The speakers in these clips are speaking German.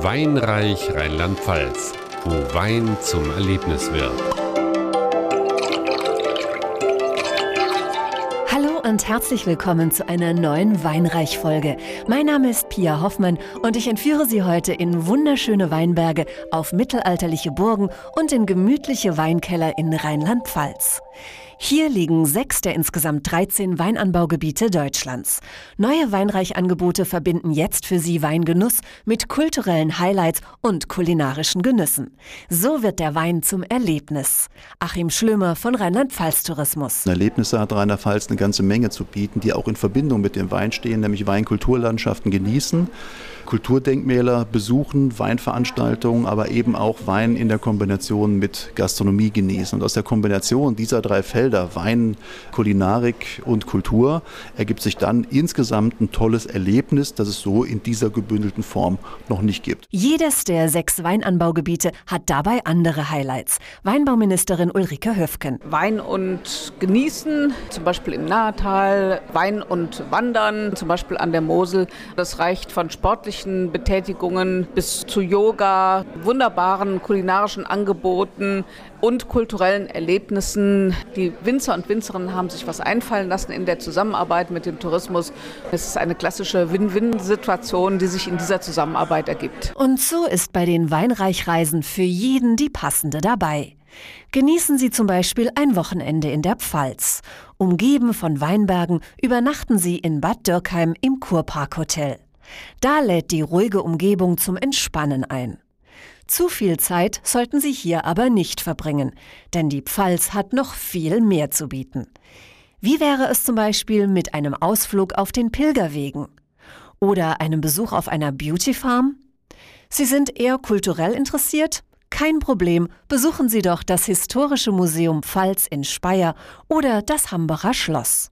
Weinreich Rheinland-Pfalz, wo Wein zum Erlebnis wird. Hallo und herzlich willkommen zu einer neuen Weinreich-Folge. Mein Name ist Pia Hoffmann und ich entführe Sie heute in wunderschöne Weinberge, auf mittelalterliche Burgen und in gemütliche Weinkeller in Rheinland-Pfalz. Hier liegen sechs der insgesamt 13 Weinanbaugebiete Deutschlands. Neue Weinreichangebote verbinden jetzt für Sie Weingenuss mit kulturellen Highlights und kulinarischen Genüssen. So wird der Wein zum Erlebnis. Achim Schlömer von Rheinland-Pfalz Tourismus. Erlebnisse hat Rheinland-Pfalz eine ganze Menge zu bieten, die auch in Verbindung mit dem Wein stehen, nämlich Weinkulturlandschaften genießen. Kulturdenkmäler besuchen, Weinveranstaltungen, aber eben auch Wein in der Kombination mit Gastronomie genießen. Und aus der Kombination dieser drei Felder, Wein, Kulinarik und Kultur, ergibt sich dann insgesamt ein tolles Erlebnis, das es so in dieser gebündelten Form noch nicht gibt. Jedes der sechs Weinanbaugebiete hat dabei andere Highlights. Weinbauministerin Ulrike Höfken. Wein und Genießen, zum Beispiel im Nahetal, Wein und Wandern, zum Beispiel an der Mosel. Das reicht von sportlichen sportlichen Betätigungen bis zu Yoga, wunderbaren kulinarischen Angeboten und kulturellen Erlebnissen. Die Winzer und Winzerinnen haben sich was einfallen lassen in der Zusammenarbeit mit dem Tourismus. Es ist eine klassische Win-Win-Situation, die sich in dieser Zusammenarbeit ergibt. Und so ist bei den Weinreichreisen für jeden die passende dabei. Genießen Sie zum Beispiel ein Wochenende in der Pfalz. Umgeben von Weinbergen übernachten Sie in Bad Dürkheim im Kurpark Hotel. Da lädt die ruhige Umgebung zum Entspannen ein. Zu viel Zeit sollten Sie hier aber nicht verbringen, denn die Pfalz hat noch viel mehr zu bieten. Wie wäre es zum Beispiel mit einem Ausflug auf den Pilgerwegen? Oder einem Besuch auf einer Beauty Farm? Sie sind eher kulturell interessiert? Kein Problem, besuchen Sie doch das Historische Museum Pfalz in Speyer oder das Hambacher Schloss.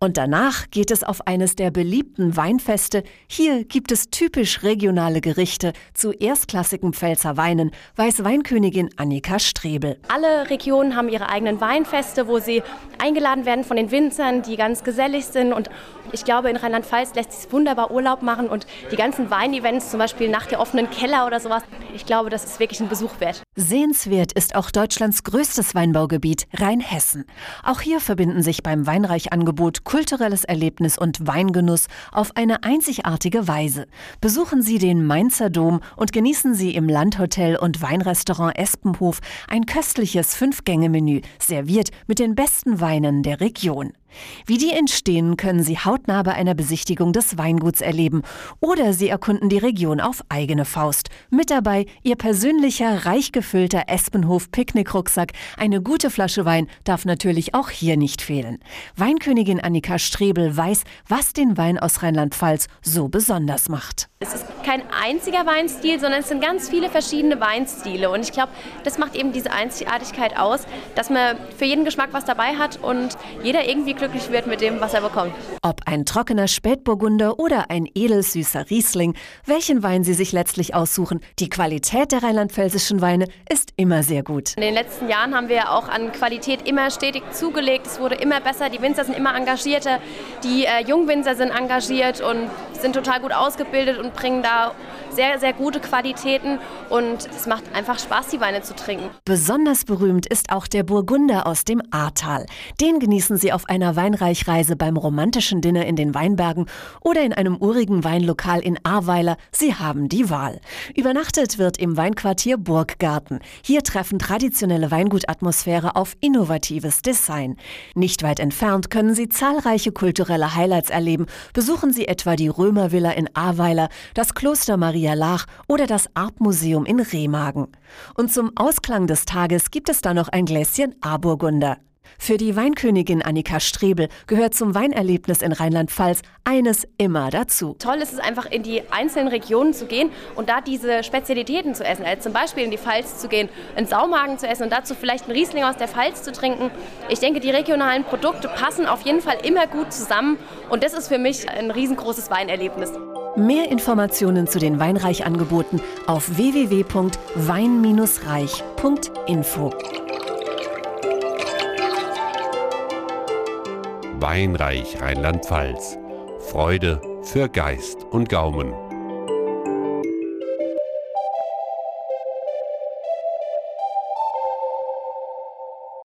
Und danach geht es auf eines der beliebten Weinfeste. Hier gibt es typisch regionale Gerichte zu erstklassigen Pfälzer Weinen, weiß Weinkönigin Annika Strebel. Alle Regionen haben ihre eigenen Weinfeste, wo sie eingeladen werden von den Winzern, die ganz gesellig sind. Und ich glaube, in Rheinland-Pfalz lässt sich wunderbar Urlaub machen und die ganzen Weinevents, zum Beispiel nach der offenen Keller oder sowas, ich glaube, das ist wirklich ein Besuch wert. Sehenswert ist auch Deutschlands größtes Weinbaugebiet, Rheinhessen. Auch hier verbinden sich beim Weinreichangebot kulturelles Erlebnis und Weingenuss auf eine einzigartige Weise. Besuchen Sie den Mainzer Dom und genießen Sie im Landhotel und Weinrestaurant Espenhof ein köstliches Fünf-Gänge-Menü, serviert mit den besten Weinen der Region. Wie die entstehen, können Sie hautnah bei einer Besichtigung des Weinguts erleben oder Sie erkunden die Region auf eigene Faust. Mit dabei Ihr persönlicher, reich gefüllter Espenhof-Picknickrucksack. Eine gute Flasche Wein darf natürlich auch hier nicht fehlen. Weinkönigin Annika Strebel weiß, was den Wein aus Rheinland-Pfalz so besonders macht. Es ist kein einziger Weinstil, sondern es sind ganz viele verschiedene Weinstile. Und ich glaube, das macht eben diese Einzigartigkeit aus, dass man für jeden Geschmack was dabei hat und jeder irgendwie glücklich wird mit dem, was er bekommt. Ob ein trockener Spätburgunder oder ein edelsüßer Riesling, welchen Wein Sie sich letztlich aussuchen, die Qualität der rheinland-pfälzischen Weine ist immer sehr gut. In den letzten Jahren haben wir auch an Qualität immer stetig zugelegt. Es wurde immer besser, die Winzer sind immer engagierter, die äh, Jungwinzer sind engagiert und sind total gut ausgebildet und bringen da sehr, sehr gute Qualitäten und es macht einfach Spaß, die Weine zu trinken. Besonders berühmt ist auch der Burgunder aus dem Ahrtal. Den genießen Sie auf einer Weinreichreise beim romantischen Dinner in den Weinbergen oder in einem urigen Weinlokal in Ahrweiler. Sie haben die Wahl. Übernachtet wird im Weinquartier Burggarten. Hier treffen traditionelle Weingutatmosphäre auf innovatives Design. Nicht weit entfernt können Sie zahlreiche kulturelle Highlights erleben. Besuchen Sie etwa die Römervilla in Ahrweiler, das Kloster Maria Lach oder das Artmuseum in Remagen. Und zum Ausklang des Tages gibt es da noch ein Gläschen Aburgunder. Für die Weinkönigin Annika Strebel gehört zum Weinerlebnis in Rheinland-Pfalz eines immer dazu. Toll ist es einfach, in die einzelnen Regionen zu gehen und da diese Spezialitäten zu essen. Also zum Beispiel in die Pfalz zu gehen, in Saumagen zu essen und dazu vielleicht einen Riesling aus der Pfalz zu trinken. Ich denke, die regionalen Produkte passen auf jeden Fall immer gut zusammen und das ist für mich ein riesengroßes Weinerlebnis. Mehr Informationen zu den Weinreichangeboten auf www.wein-reich.info. Weinreich Rheinland-Pfalz. Freude für Geist und Gaumen.